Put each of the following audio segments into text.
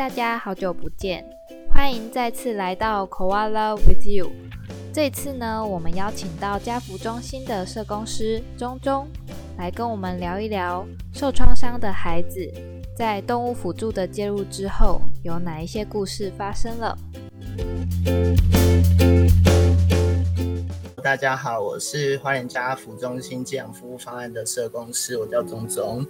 大家好久不见，欢迎再次来到 Koala with you。这次呢，我们邀请到家福中心的社工师钟钟来跟我们聊一聊受创伤的孩子在动物辅助的介入之后，有哪一些故事发生了。大家好，我是花莲家福中心寄养服务方案的社工师，我叫钟钟。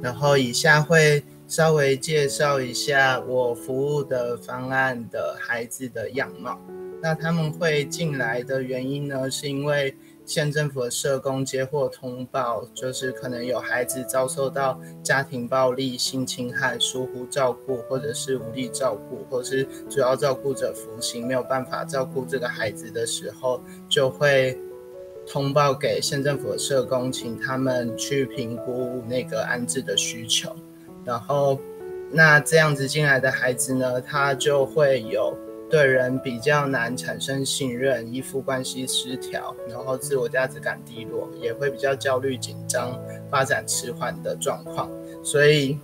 然后以下会稍微介绍一下我服务的方案的孩子的样貌。那他们会进来的原因呢，是因为县政府的社工接获通报，就是可能有孩子遭受到家庭暴力、性侵害、疏忽照顾，或者是无力照顾，或是主要照顾者服刑没有办法照顾这个孩子的时候，就会通报给县政府的社工，请他们去评估那个安置的需求。然后，那这样子进来的孩子呢，他就会有。对人比较难产生信任，依附关系失调，然后自我价值感低落，也会比较焦虑紧张，发展迟缓的状况。所以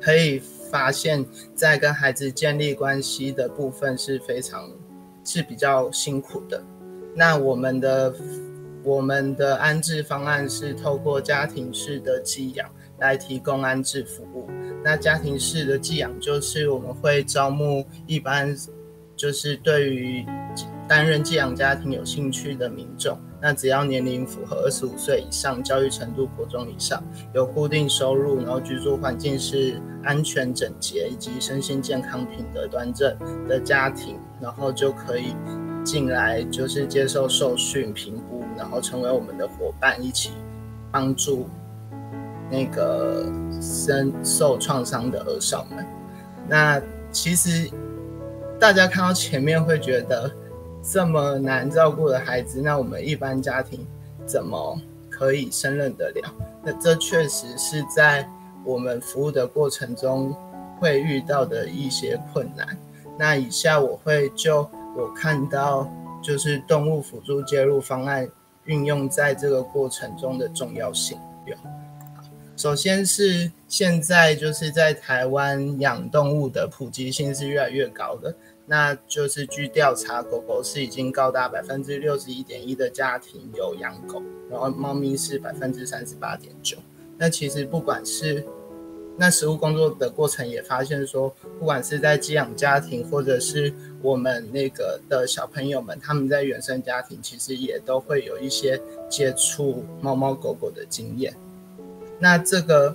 可以发现，在跟孩子建立关系的部分是非常是比较辛苦的。那我们的我们的安置方案是透过家庭式的寄养来提供安置服务。那家庭式的寄养就是我们会招募一般。就是对于担任寄养家庭有兴趣的民众，那只要年龄符合二十五岁以上，教育程度国中以上，有固定收入，然后居住环境是安全整洁以及身心健康品德端正的家庭，然后就可以进来，就是接受受训评估，然后成为我们的伙伴，一起帮助那个深受创伤的儿少们。那其实。大家看到前面会觉得这么难照顾的孩子，那我们一般家庭怎么可以胜任得了？那这确实是在我们服务的过程中会遇到的一些困难。那以下我会就我看到就是动物辅助介入方案运用在这个过程中的重要性有。首先是现在就是在台湾养动物的普及性是越来越高的，那就是据调查，狗狗是已经高达百分之六十一点一的家庭有养狗，然后猫咪是百分之三十八点九。那其实不管是那实务工作的过程也发现说，不管是在寄养家庭或者是我们那个的小朋友们，他们在原生家庭其实也都会有一些接触猫猫狗狗的经验。那这个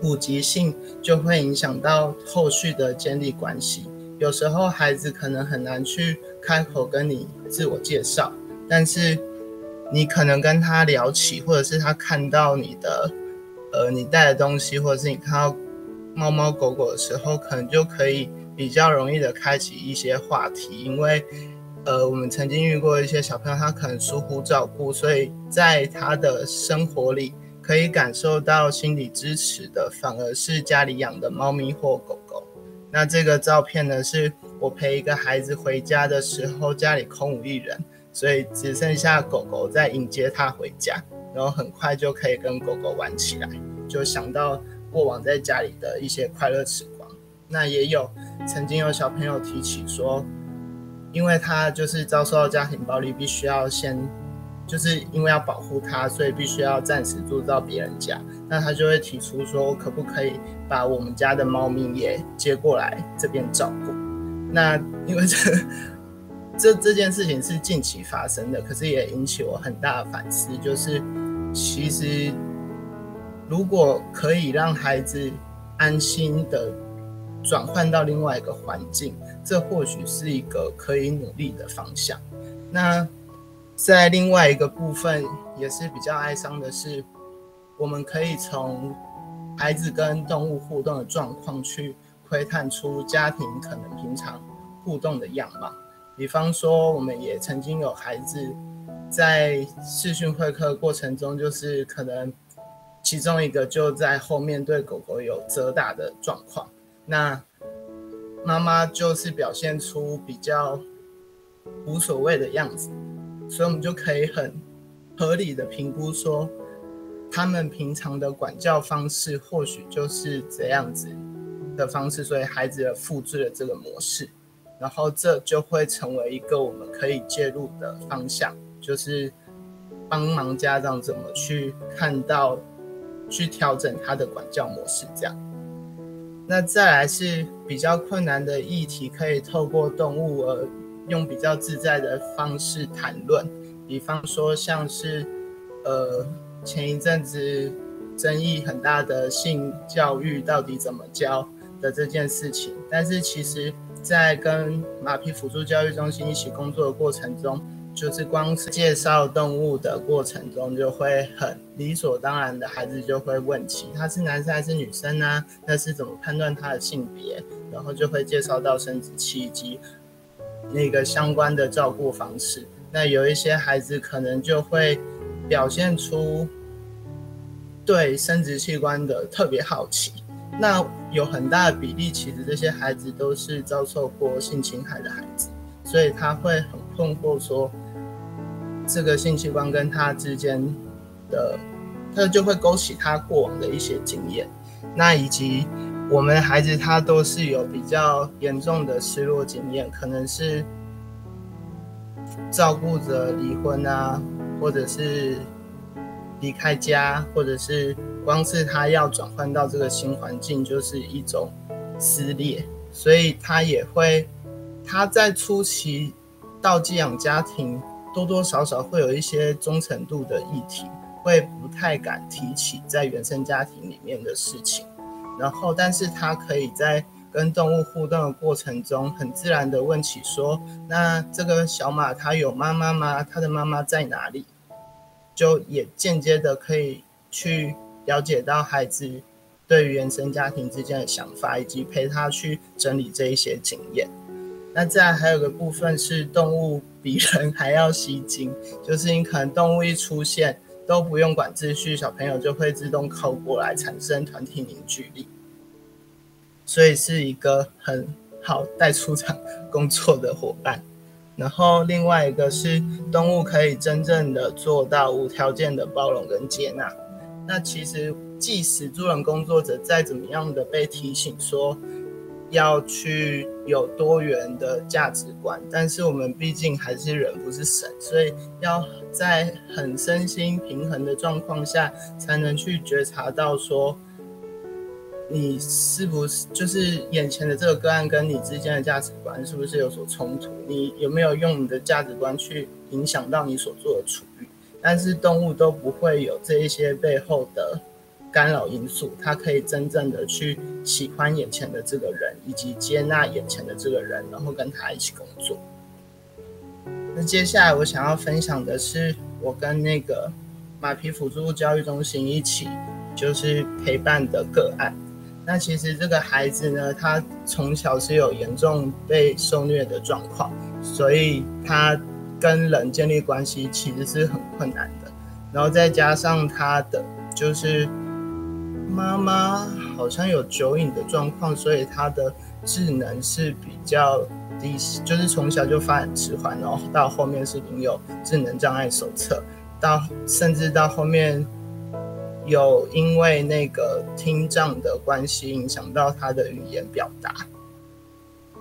普及性就会影响到后续的建立关系。有时候孩子可能很难去开口跟你自我介绍，但是你可能跟他聊起，或者是他看到你的，呃，你带的东西，或者是你看到猫猫狗狗的时候，可能就可以比较容易的开启一些话题。因为，呃，我们曾经遇过一些小朋友，他可能疏忽照顾，所以在他的生活里。可以感受到心理支持的，反而是家里养的猫咪或狗狗。那这个照片呢，是我陪一个孩子回家的时候，家里空无一人，所以只剩下狗狗在迎接他回家，然后很快就可以跟狗狗玩起来，就想到过往在家里的一些快乐时光。那也有曾经有小朋友提起说，因为他就是遭受到家庭暴力，必须要先。就是因为要保护它，所以必须要暂时住到别人家。那他就会提出说，可不可以把我们家的猫咪也接过来这边照顾？那因为这 这这件事情是近期发生的，可是也引起我很大的反思。就是其实如果可以让孩子安心的转换到另外一个环境，这或许是一个可以努力的方向。那。在另外一个部分也是比较哀伤的是，我们可以从孩子跟动物互动的状况去窥探出家庭可能平常互动的样貌。比方说，我们也曾经有孩子在视讯会客过程中，就是可能其中一个就在后面对狗狗有责打的状况，那妈妈就是表现出比较无所谓的样子。所以，我们就可以很合理的评估说，他们平常的管教方式或许就是这样子的方式，所以孩子复制了这个模式，然后这就会成为一个我们可以介入的方向，就是帮忙家长怎么去看到、去调整他的管教模式。这样，那再来是比较困难的议题，可以透过动物而用比较自在的方式谈论，比方说像是呃前一阵子争议很大的性教育到底怎么教。的这件事情，但是其实，在跟马匹辅助教育中心一起工作的过程中，就是光是介绍动物的过程中，就会很理所当然的，孩子就会问起他是男生还是女生呢？那是怎么判断他的性别？然后就会介绍到生殖器以及那个相关的照顾方式。那有一些孩子可能就会表现出对生殖器官的特别好奇。那有很大的比例，其实这些孩子都是遭受过性侵害的孩子，所以他会很困惑，说这个性器官跟他之间的，他就会勾起他过往的一些经验。那以及我们孩子他都是有比较严重的失落经验，可能是照顾者离婚啊，或者是离开家，或者是。光是他要转换到这个新环境，就是一种撕裂，所以他也会，他在初期到寄养家庭，多多少少会有一些忠诚度的议题，会不太敢提起在原生家庭里面的事情。然后，但是他可以在跟动物互动的过程中，很自然的问起说：“那这个小马它有妈妈吗？它的妈妈在哪里？”就也间接的可以去。了解到孩子对于原生家庭之间的想法，以及陪他去整理这一些经验。那再还有个部分是动物比人还要吸睛，就是你可能动物一出现都不用管秩序，小朋友就会自动靠过来，产生团体凝聚力，所以是一个很好带出场工作的伙伴。然后另外一个是动物可以真正的做到无条件的包容跟接纳。那其实，即使助人工作者再怎么样的被提醒说要去有多元的价值观，但是我们毕竟还是人，不是神，所以要在很身心平衡的状况下，才能去觉察到说，你是不是就是眼前的这个个案跟你之间的价值观是不是有所冲突？你有没有用你的价值观去影响到你所做的处遇？但是动物都不会有这一些背后的干扰因素，它可以真正的去喜欢眼前的这个人，以及接纳眼前的这个人，然后跟他一起工作。那接下来我想要分享的是，我跟那个马皮辅助教育中心一起就是陪伴的个案。那其实这个孩子呢，他从小是有严重被受虐的状况，所以他。跟人建立关系其实是很困难的，然后再加上他的就是妈妈好像有酒瘾的状况，所以他的智能是比较低，就是从小就发展迟缓，然后到后面是拥有智能障碍手册，到甚至到后面有因为那个听障的关系影响到他的语言表达，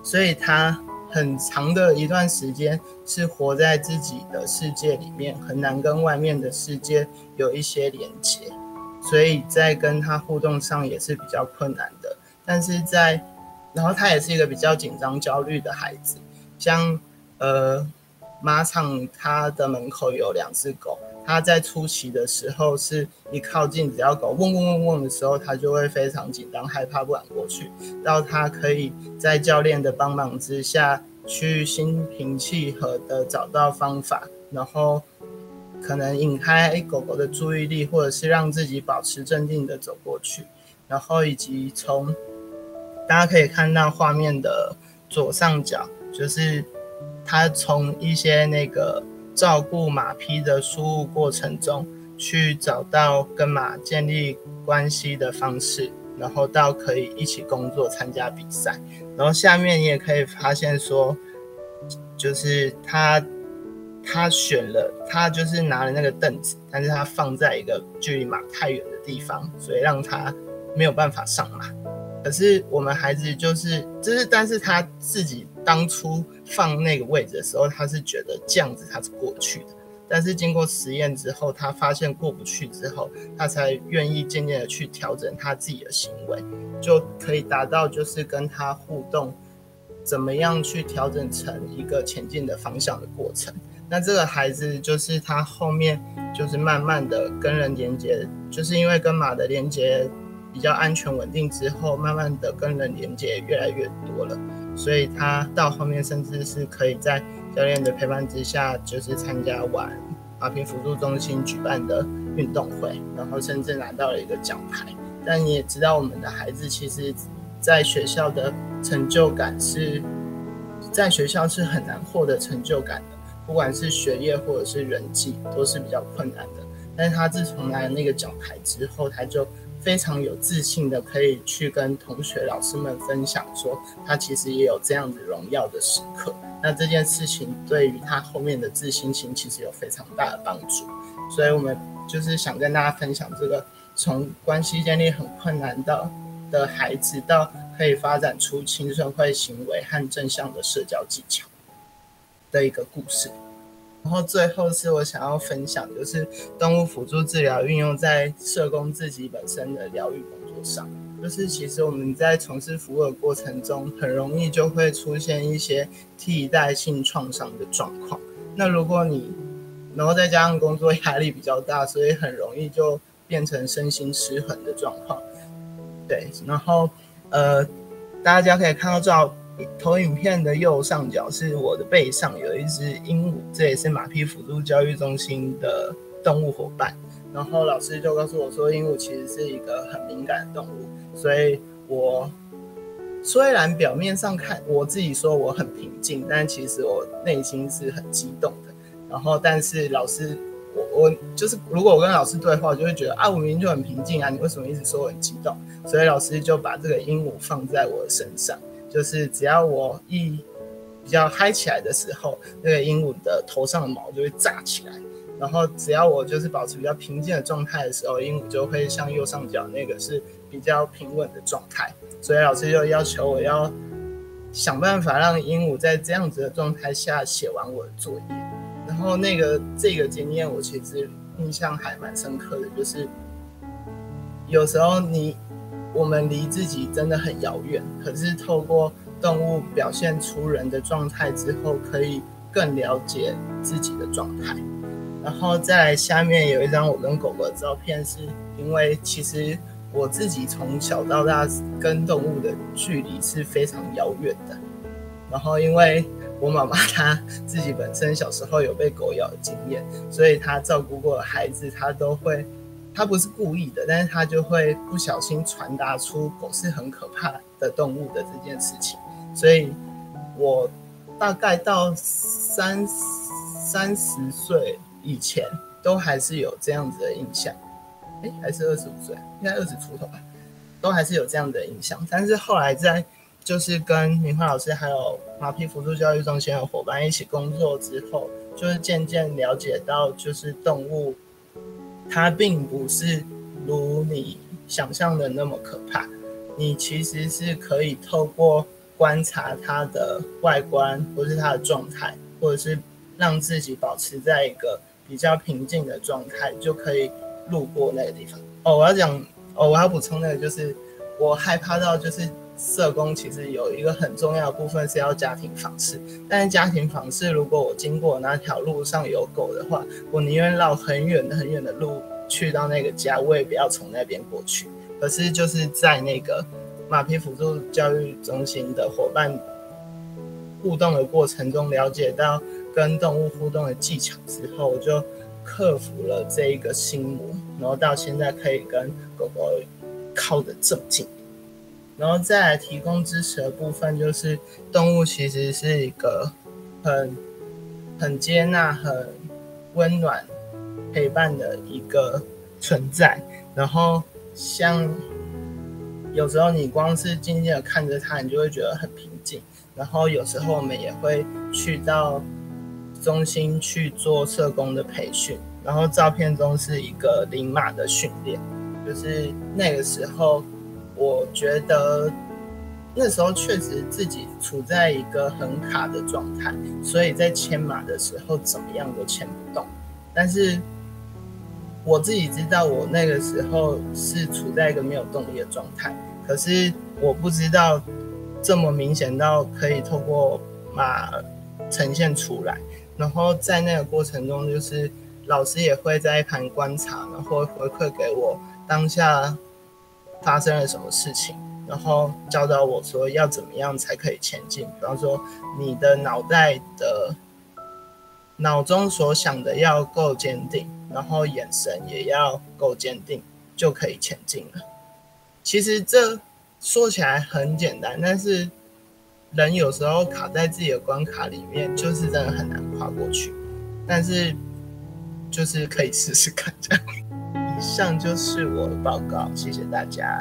所以他。很长的一段时间是活在自己的世界里面，很难跟外面的世界有一些连接，所以在跟他互动上也是比较困难的。但是在，然后他也是一个比较紧张、焦虑的孩子，像呃马场他的门口有两只狗。他在初期的时候，是一靠近，只要狗嗡嗡嗡嗡的时候，他就会非常紧张、害怕，不敢过去。到他可以在教练的帮忙之下去心平气和的找到方法，然后可能引开狗狗的注意力，或者是让自己保持镇定的走过去，然后以及从大家可以看到画面的左上角，就是他从一些那个。照顾马匹的输入过程中，去找到跟马建立关系的方式，然后到可以一起工作、参加比赛。然后下面你也可以发现说，就是他他选了，他就是拿了那个凳子，但是他放在一个距离马太远的地方，所以让他没有办法上马。可是我们孩子就是就是，但是他自己当初放那个位置的时候，他是觉得这样子他是过去的。但是经过实验之后，他发现过不去之后，他才愿意渐渐的去调整他自己的行为，就可以达到就是跟他互动，怎么样去调整成一个前进的方向的过程。那这个孩子就是他后面就是慢慢的跟人连接，就是因为跟马的连接比较安全稳定之后，慢慢的跟人连接越来越多了，所以他到后面甚至是可以在。教练的陪伴之下，就是参加完马匹辅助中心举办的运动会，然后甚至拿到了一个奖牌。但你也知道，我们的孩子其实，在学校的成就感是，在学校是很难获得成就感的，不管是学业或者是人际，都是比较困难的。但是他自从拿了那个奖牌之后，他就非常有自信的可以去跟同学、老师们分享，说他其实也有这样子荣耀的时刻。那这件事情对于他后面的自信心其实有非常大的帮助，所以我们就是想跟大家分享这个从关系建立很困难到的孩子，到可以发展出青春会行为和正向的社交技巧的一个故事。然后最后是我想要分享，就是动物辅助治疗运用在社工自己本身的疗愈工作上。就是其实我们在从事服务的过程中，很容易就会出现一些替代性创伤的状况。那如果你，然后再加上工作压力比较大，所以很容易就变成身心失衡的状况。对，然后呃，大家可以看到照投影片的右上角是我的背上有一只鹦鹉，这也是马匹辅助教育中心的动物伙伴。然后老师就告诉我说，鹦鹉其实是一个很敏感的动物。所以，我虽然表面上看我自己说我很平静，但其实我内心是很激动的。然后，但是老师，我我就是如果我跟老师对话，就会觉得啊，我明明就很平静啊，你为什么一直说我很激动？所以老师就把这个鹦鹉放在我的身上，就是只要我一比较嗨起来的时候，那个鹦鹉的头上的毛就会炸起来。然后只要我就是保持比较平静的状态的时候，鹦鹉就会像右上角那个是比较平稳的状态。所以老师就要求我要想办法让鹦鹉在这样子的状态下写完我的作业。然后那个这个经验我其实印象还蛮深刻的，就是有时候你我们离自己真的很遥远，可是透过动物表现出人的状态之后，可以更了解自己的状态。然后再下面有一张我跟狗狗的照片，是因为其实我自己从小到大跟动物的距离是非常遥远的。然后因为我妈妈她自己本身小时候有被狗咬的经验，所以她照顾过的孩子，她都会，他不是故意的，但是他就会不小心传达出狗是很可怕的动物的这件事情。所以我大概到三三十岁。以前都还是有这样子的印象，哎，还是二十五岁，应该二十出头吧，都还是有这样的印象。但是后来在就是跟明华老师还有马匹辅助教育中心的伙伴一起工作之后，就是渐渐了解到，就是动物它并不是如你想象的那么可怕，你其实是可以透过观察它的外观，或是它的状态，或者是让自己保持在一个。比较平静的状态就可以路过那个地方哦。我要讲哦，我要补充那个就是，我害怕到就是社工其实有一个很重要的部分是要家庭访视，但是家庭访视如果我经过那条路上有狗的话，我宁愿绕很远很远的路去到那个家，我也不要从那边过去。可是就是在那个马匹辅助教育中心的伙伴互动的过程中了解到。跟动物互动的技巧之后，我就克服了这一个心魔，然后到现在可以跟狗狗靠得这么近。然后再来提供支持的部分，就是动物其实是一个很很接纳、很温暖陪伴的一个存在。然后像有时候你光是静静的看着它，你就会觉得很平静。然后有时候我们也会去到。中心去做社工的培训，然后照片中是一个领马的训练，就是那个时候我觉得那时候确实自己处在一个很卡的状态，所以在牵马的时候怎么样都牵不动。但是我自己知道，我那个时候是处在一个没有动力的状态，可是我不知道这么明显到可以透过马呈现出来。然后在那个过程中，就是老师也会在一旁观察，然后回馈给我当下发生了什么事情，然后教导我说要怎么样才可以前进。比方说，你的脑袋的脑中所想的要够坚定，然后眼神也要够坚定，就可以前进了。其实这说起来很简单，但是。人有时候卡在自己的关卡里面，就是真的很难跨过去。但是，就是可以试试看这样。以上就是我的报告，谢谢大家。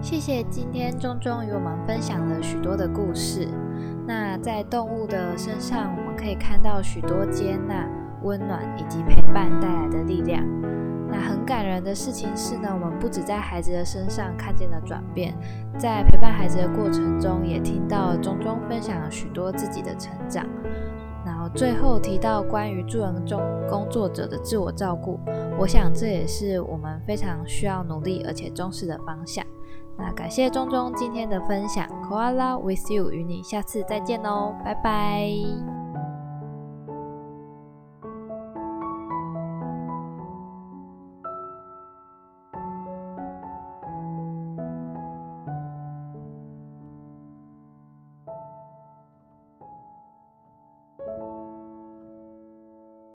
谢谢今天中中与我们分享了许多的故事。那在动物的身上，我们可以看到许多接纳、温暖以及陪伴带来的力量。那很感人的事情是呢，我们不止在孩子的身上看见了转变，在陪伴孩子的过程中，也听到中中分享了许多自己的成长。最后提到关于助人中工作者的自我照顾，我想这也是我们非常需要努力而且重视的方向。那感谢中中今天的分享，Koala with you，与你下次再见哦，拜拜。